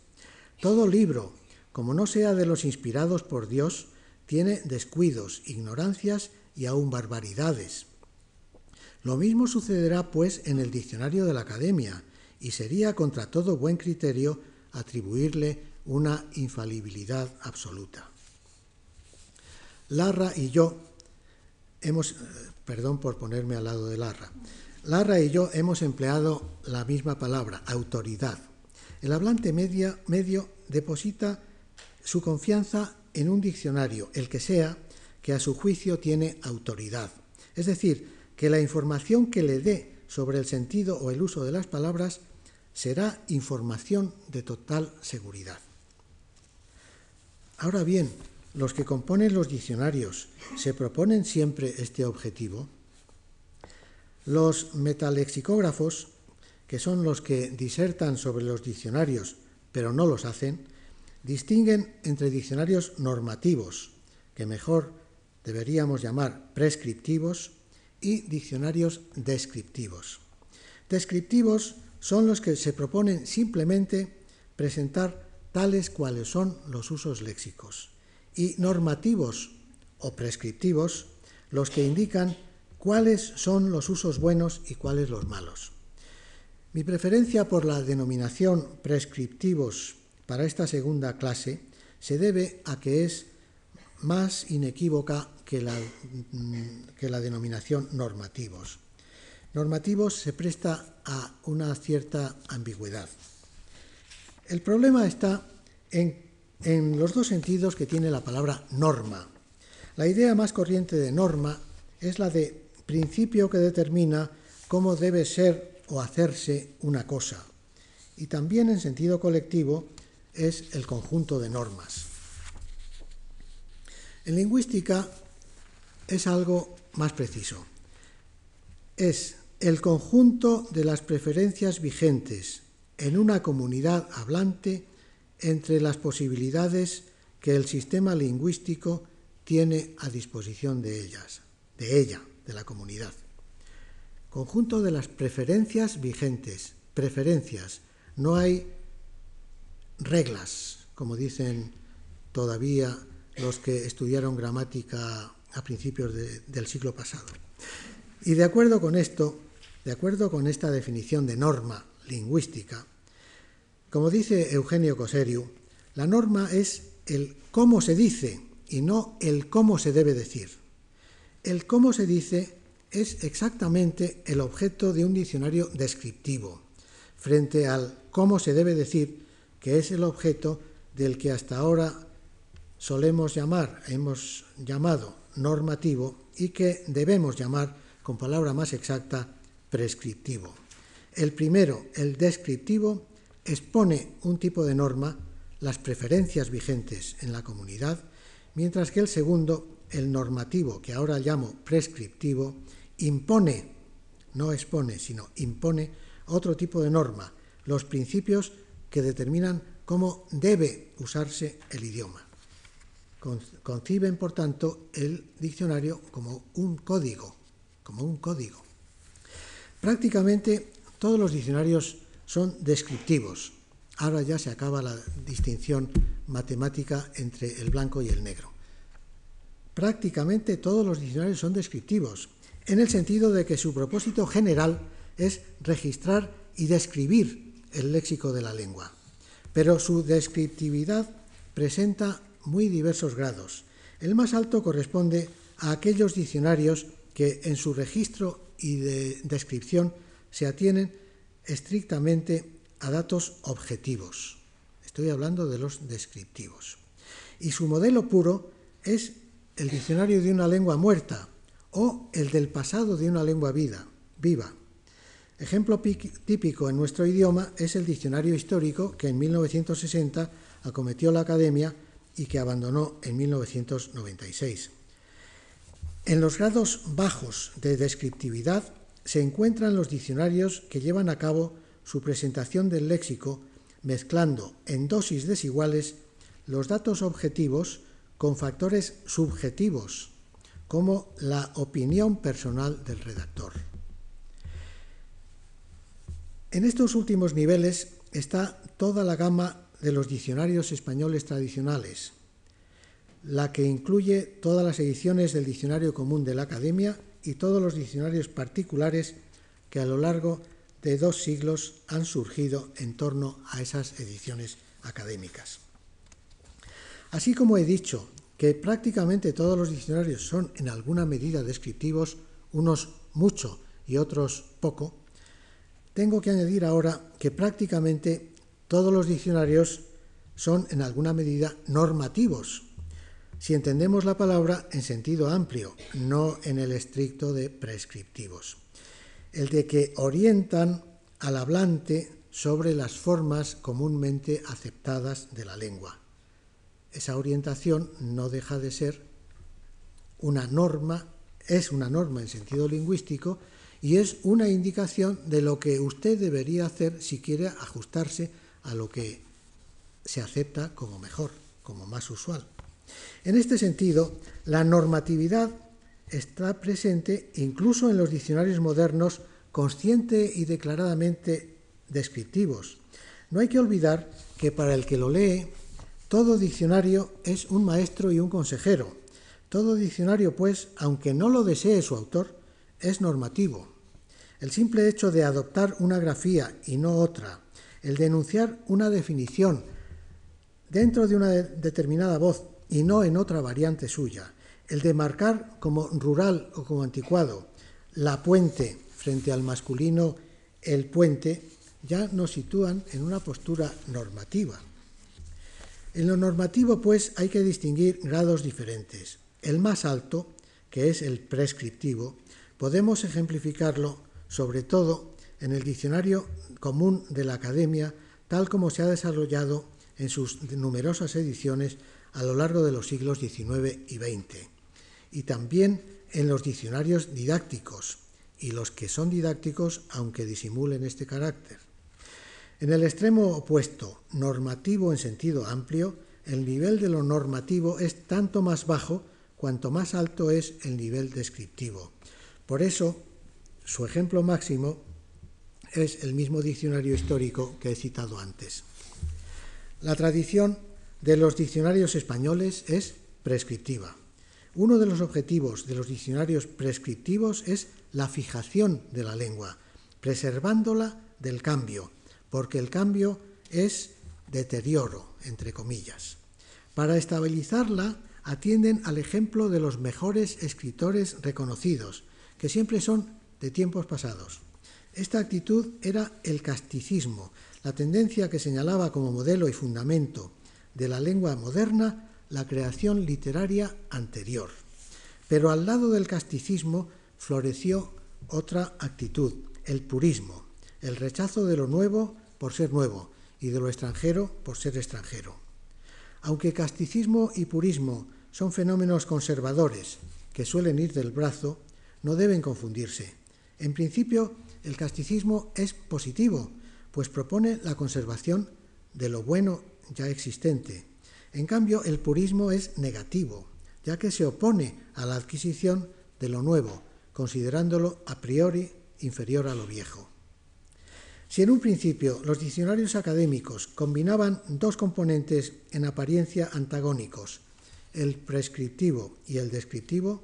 Todo libro, como no sea de los inspirados por Dios, tiene descuidos, ignorancias y aún barbaridades. Lo mismo sucederá, pues, en el diccionario de la Academia, y sería contra todo buen criterio atribuirle una infalibilidad absoluta. Larra y yo hemos, perdón por ponerme al lado de Larra, Larra y yo hemos empleado la misma palabra, autoridad. El hablante medio deposita su confianza en un diccionario, el que sea, que a su juicio tiene autoridad. Es decir, que la información que le dé sobre el sentido o el uso de las palabras será información de total seguridad. Ahora bien, los que componen los diccionarios se proponen siempre este objetivo. Los metalexicógrafos, que son los que disertan sobre los diccionarios pero no los hacen, distinguen entre diccionarios normativos, que mejor deberíamos llamar prescriptivos, y diccionarios descriptivos. Descriptivos son los que se proponen simplemente presentar tales cuales son los usos léxicos, y normativos o prescriptivos los que indican cuáles son los usos buenos y cuáles los malos. Mi preferencia por la denominación prescriptivos para esta segunda clase se debe a que es más inequívoca que la, mm, que la denominación normativos. Normativos se presta a una cierta ambigüedad. El problema está en, en los dos sentidos que tiene la palabra norma. La idea más corriente de norma es la de principio que determina cómo debe ser o hacerse una cosa. Y también en sentido colectivo es el conjunto de normas. En lingüística es algo más preciso. Es el conjunto de las preferencias vigentes en una comunidad hablante entre las posibilidades que el sistema lingüístico tiene a disposición de ellas, de ella, de la comunidad. Conjunto de las preferencias vigentes, preferencias, no hay reglas, como dicen todavía los que estudiaron gramática a principios del siglo pasado. Y de acuerdo con esto, de acuerdo con esta definición de norma lingüística, como dice Eugenio Coseriu, la norma es el cómo se dice y no el cómo se debe decir. El cómo se dice es exactamente el objeto de un diccionario descriptivo, frente al cómo se debe decir, que es el objeto del que hasta ahora solemos llamar, hemos llamado normativo y que debemos llamar, con palabra más exacta, prescriptivo. El primero, el descriptivo, expone un tipo de norma, las preferencias vigentes en la comunidad, mientras que el segundo, el normativo, que ahora llamo prescriptivo, impone, no expone, sino impone otro tipo de norma, los principios que determinan cómo debe usarse el idioma. Conciben, por tanto, el diccionario como un código, como un código. Prácticamente todos los diccionarios son descriptivos. Ahora ya se acaba la distinción matemática entre el blanco y el negro. Prácticamente todos los diccionarios son descriptivos, en el sentido de que su propósito general es registrar y describir el léxico de la lengua. Pero su descriptividad presenta muy diversos grados. El más alto corresponde a aquellos diccionarios que en su registro y de descripción se atienen estrictamente a datos objetivos. Estoy hablando de los descriptivos. Y su modelo puro es el diccionario de una lengua muerta o el del pasado de una lengua vida, viva. Ejemplo típico en nuestro idioma es el diccionario histórico que en 1960 acometió la Academia y que abandonó en 1996. En los grados bajos de descriptividad se encuentran los diccionarios que llevan a cabo su presentación del léxico mezclando en dosis desiguales los datos objetivos con factores subjetivos, como la opinión personal del redactor. En estos últimos niveles está toda la gama de los diccionarios españoles tradicionales, la que incluye todas las ediciones del Diccionario Común de la Academia y todos los diccionarios particulares que a lo largo de dos siglos han surgido en torno a esas ediciones académicas. Así como he dicho que prácticamente todos los diccionarios son en alguna medida descriptivos, unos mucho y otros poco, tengo que añadir ahora que prácticamente todos los diccionarios son en alguna medida normativos, si entendemos la palabra en sentido amplio, no en el estricto de prescriptivos. El de que orientan al hablante sobre las formas comúnmente aceptadas de la lengua. Esa orientación no deja de ser una norma, es una norma en sentido lingüístico y es una indicación de lo que usted debería hacer si quiere ajustarse a lo que se acepta como mejor, como más usual. En este sentido, la normatividad está presente incluso en los diccionarios modernos consciente y declaradamente descriptivos. No hay que olvidar que para el que lo lee, todo diccionario es un maestro y un consejero. Todo diccionario, pues, aunque no lo desee su autor, es normativo. El simple hecho de adoptar una grafía y no otra, el de enunciar una definición dentro de una determinada voz y no en otra variante suya, el de marcar como rural o como anticuado la puente frente al masculino el puente, ya nos sitúan en una postura normativa. En lo normativo, pues, hay que distinguir grados diferentes. El más alto, que es el prescriptivo, podemos ejemplificarlo sobre todo en el Diccionario Común de la Academia, tal como se ha desarrollado en sus numerosas ediciones a lo largo de los siglos XIX y XX, y también en los diccionarios didácticos, y los que son didácticos aunque disimulen este carácter. En el extremo opuesto, normativo en sentido amplio, el nivel de lo normativo es tanto más bajo cuanto más alto es el nivel descriptivo. Por eso, su ejemplo máximo es el mismo diccionario histórico que he citado antes. La tradición de los diccionarios españoles es prescriptiva. Uno de los objetivos de los diccionarios prescriptivos es la fijación de la lengua, preservándola del cambio, porque el cambio es deterioro, entre comillas. Para estabilizarla atienden al ejemplo de los mejores escritores reconocidos, que siempre son de tiempos pasados. Esta actitud era el casticismo, la tendencia que señalaba como modelo y fundamento de la lengua moderna la creación literaria anterior. Pero al lado del casticismo floreció otra actitud, el purismo, el rechazo de lo nuevo por ser nuevo y de lo extranjero por ser extranjero. Aunque casticismo y purismo son fenómenos conservadores que suelen ir del brazo, no deben confundirse. En principio, el casticismo es positivo, pues propone la conservación de lo bueno ya existente. En cambio, el purismo es negativo, ya que se opone a la adquisición de lo nuevo, considerándolo a priori inferior a lo viejo. Si en un principio los diccionarios académicos combinaban dos componentes en apariencia antagónicos, el prescriptivo y el descriptivo,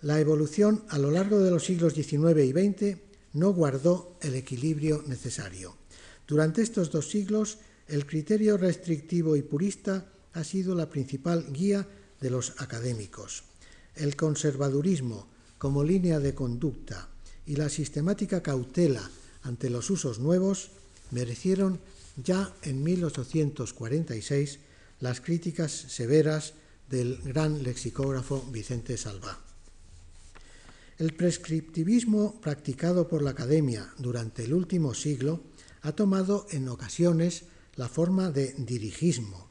la evolución a lo largo de los siglos XIX y XX no guardó el equilibrio necesario. Durante estos dos siglos, el criterio restrictivo y purista ha sido la principal guía de los académicos. El conservadurismo como línea de conducta y la sistemática cautela ante los usos nuevos merecieron ya en 1846 las críticas severas del gran lexicógrafo Vicente Salvá. El prescriptivismo practicado por la Academia durante el último siglo ha tomado en ocasiones la forma de dirigismo,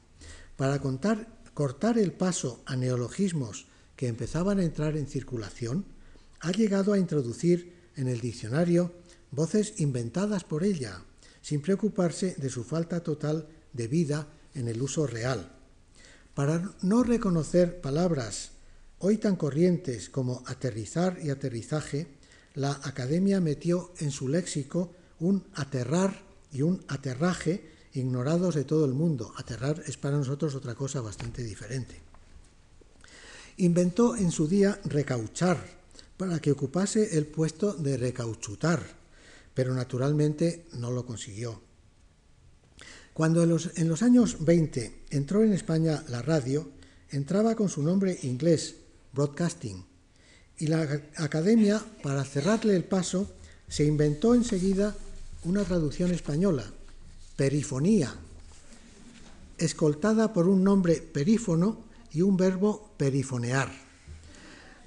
para cortar el paso a neologismos que empezaban a entrar en circulación, ha llegado a introducir en el diccionario voces inventadas por ella, sin preocuparse de su falta total de vida en el uso real. Para no reconocer palabras hoy tan corrientes como aterrizar y aterrizaje, la Academia metió en su léxico un aterrar y un aterraje ignorados de todo el mundo. Aterrar es para nosotros otra cosa bastante diferente. Inventó en su día recauchar para que ocupase el puesto de recauchutar, pero naturalmente no lo consiguió. Cuando en los, en los años 20 entró en España la radio, entraba con su nombre inglés, Broadcasting, y la academia, para cerrarle el paso, se inventó enseguida una traducción española, perifonía, escoltada por un nombre perífono y un verbo perifonear.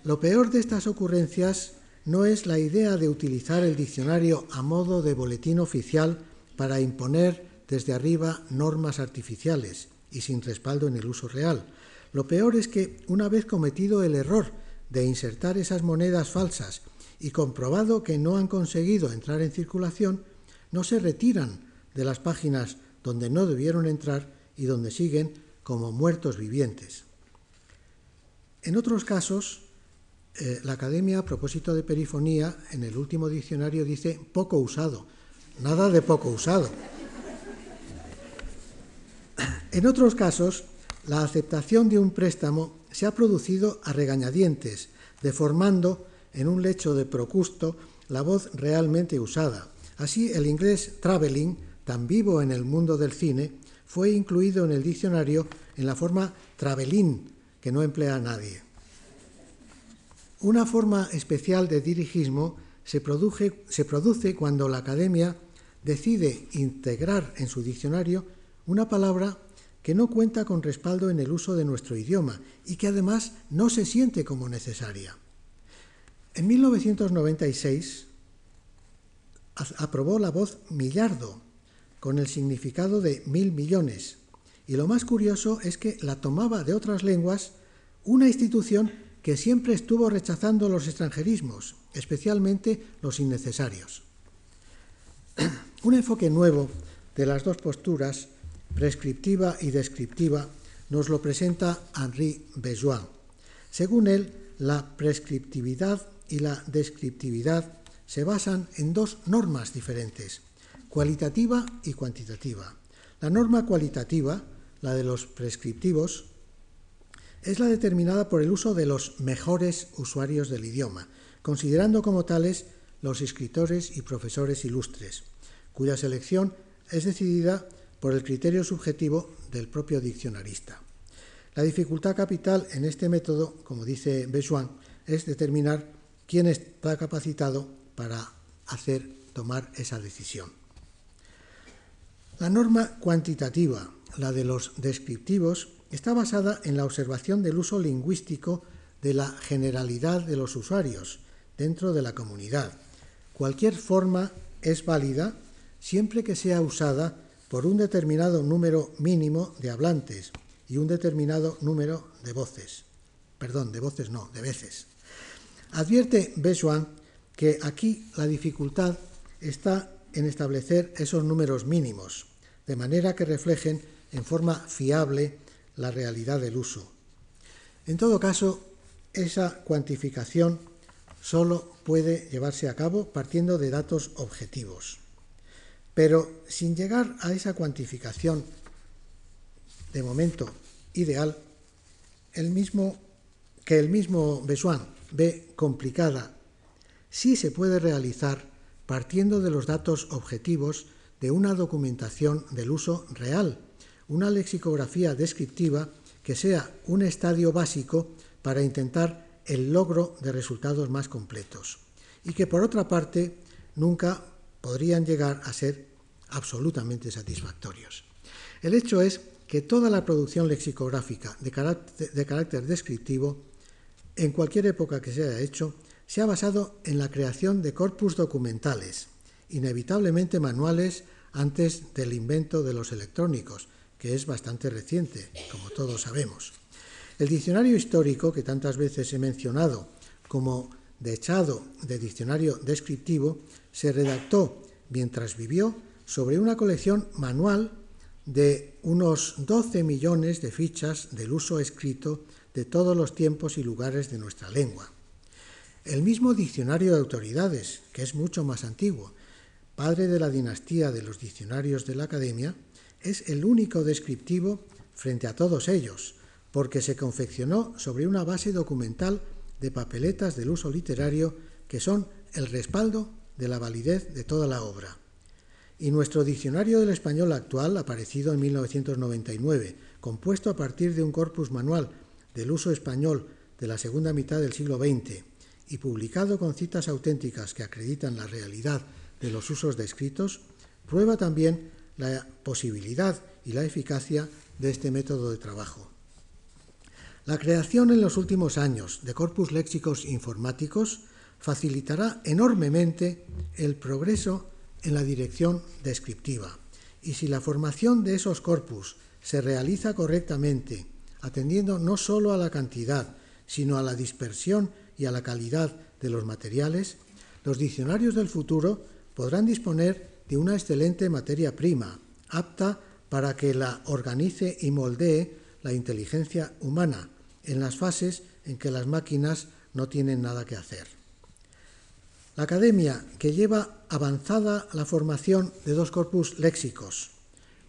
Lo peor de estas ocurrencias no es la idea de utilizar el diccionario a modo de boletín oficial para imponer desde arriba normas artificiales y sin respaldo en el uso real. Lo peor es que, una vez cometido el error de insertar esas monedas falsas y comprobado que no han conseguido entrar en circulación, no se retiran de las páginas donde no debieron entrar y donde siguen como muertos vivientes. En otros casos, eh, la Academia, a propósito de perifonía, en el último diccionario dice poco usado. Nada de poco usado. En otros casos, la aceptación de un préstamo se ha producido a regañadientes, deformando en un lecho de procusto la voz realmente usada. Así, el inglés travelling, tan vivo en el mundo del cine, fue incluido en el diccionario en la forma travelín, que no emplea nadie. Una forma especial de dirigismo se produce, se produce cuando la academia decide integrar en su diccionario una palabra que no cuenta con respaldo en el uso de nuestro idioma y que además no se siente como necesaria. En 1996 aprobó la voz millardo con el significado de mil millones. Y lo más curioso es que la tomaba de otras lenguas una institución que siempre estuvo rechazando los extranjerismos, especialmente los innecesarios. Un enfoque nuevo de las dos posturas, prescriptiva y descriptiva, nos lo presenta Henri Bejoin. Según él, la prescriptividad y la descriptividad se basan en dos normas diferentes, cualitativa y cuantitativa. La norma cualitativa, la de los prescriptivos, es la determinada por el uso de los mejores usuarios del idioma, considerando como tales los escritores y profesores ilustres, cuya selección es decidida por el criterio subjetivo del propio diccionarista. La dificultad capital en este método, como dice Bejoin, es determinar quién está capacitado para hacer tomar esa decisión. La norma cuantitativa, la de los descriptivos, está basada en la observación del uso lingüístico de la generalidad de los usuarios dentro de la comunidad. Cualquier forma es válida siempre que sea usada por un determinado número mínimo de hablantes y un determinado número de voces. Perdón, de voces no, de veces. Advierte Besuan que aquí la dificultad está en establecer esos números mínimos, de manera que reflejen en forma fiable la realidad del uso. En todo caso, esa cuantificación solo puede llevarse a cabo partiendo de datos objetivos. Pero sin llegar a esa cuantificación de momento ideal, el mismo, que el mismo Besuan ve complicada, sí se puede realizar partiendo de los datos objetivos de una documentación del uso real, una lexicografía descriptiva que sea un estadio básico para intentar el logro de resultados más completos y que por otra parte nunca podrían llegar a ser absolutamente satisfactorios. El hecho es que toda la producción lexicográfica de carácter, descriptivo, en cualquier época que se haya hecho, se ha basado en la creación de corpus documentales, inevitablemente manuales antes del invento de los electrónicos, que es bastante reciente, como todos sabemos. El diccionario histórico, que tantas veces he mencionado como dechado de diccionario descriptivo, se redactó mientras vivió sobre una colección manual de unos 12 millones de fichas del uso escrito de todos los tiempos y lugares de nuestra lengua. El mismo diccionario de autoridades, que es mucho más antiguo, padre de la dinastía de los diccionarios de la Academia, es el único descriptivo frente a todos ellos, porque se confeccionó sobre una base documental de papeletas del uso literario que son el respaldo de la validez de toda la obra. Y nuestro diccionario del español actual, aparecido en 1999, compuesto a partir de un corpus manual del uso español de la segunda mitad del siglo XX y publicado con citas auténticas que acreditan la realidad de los usos descritos, prueba también la posibilidad y la eficacia de este método de trabajo. La creación en los últimos años de corpus léxicos informáticos facilitará enormemente el progreso en la dirección descriptiva. Y si la formación de esos corpus se realiza correctamente, atendiendo no solo a la cantidad, sino a la dispersión y a la calidad de los materiales, los diccionarios del futuro podrán disponer de una excelente materia prima, apta para que la organice y moldee la inteligencia humana en las fases en que las máquinas no tienen nada que hacer. La academia, que lleva avanzada la formación de dos corpus léxicos,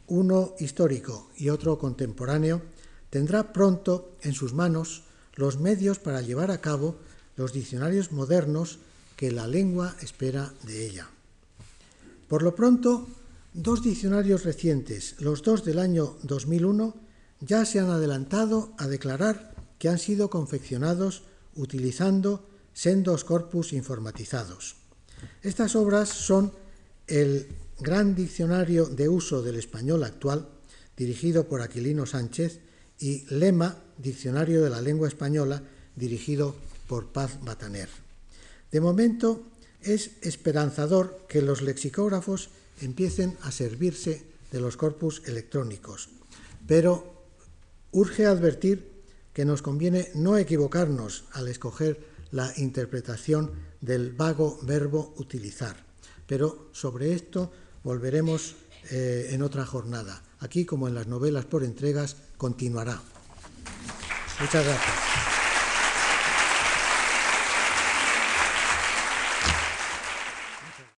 uno histórico y otro contemporáneo, tendrá pronto en sus manos los medios para llevar a cabo los diccionarios modernos que la lengua espera de ella. Por lo pronto, dos diccionarios recientes, los dos del año 2001, ya se han adelantado a declarar que han sido confeccionados utilizando sendos corpus informatizados. Estas obras son el Gran Diccionario de Uso del Español Actual, dirigido por Aquilino Sánchez, y Lema, Diccionario de la Lengua Española, dirigido por Paz Bataner. De momento, es esperanzador que los lexicógrafos empiecen a servirse de los corpus electrónicos, pero urge advertir que nos conviene no equivocarnos al escoger la interpretación del vago verbo utilizar. Pero sobre esto volveremos eh, en otra jornada. Aquí, como en las novelas por entregas, continuará. Muchas gracias.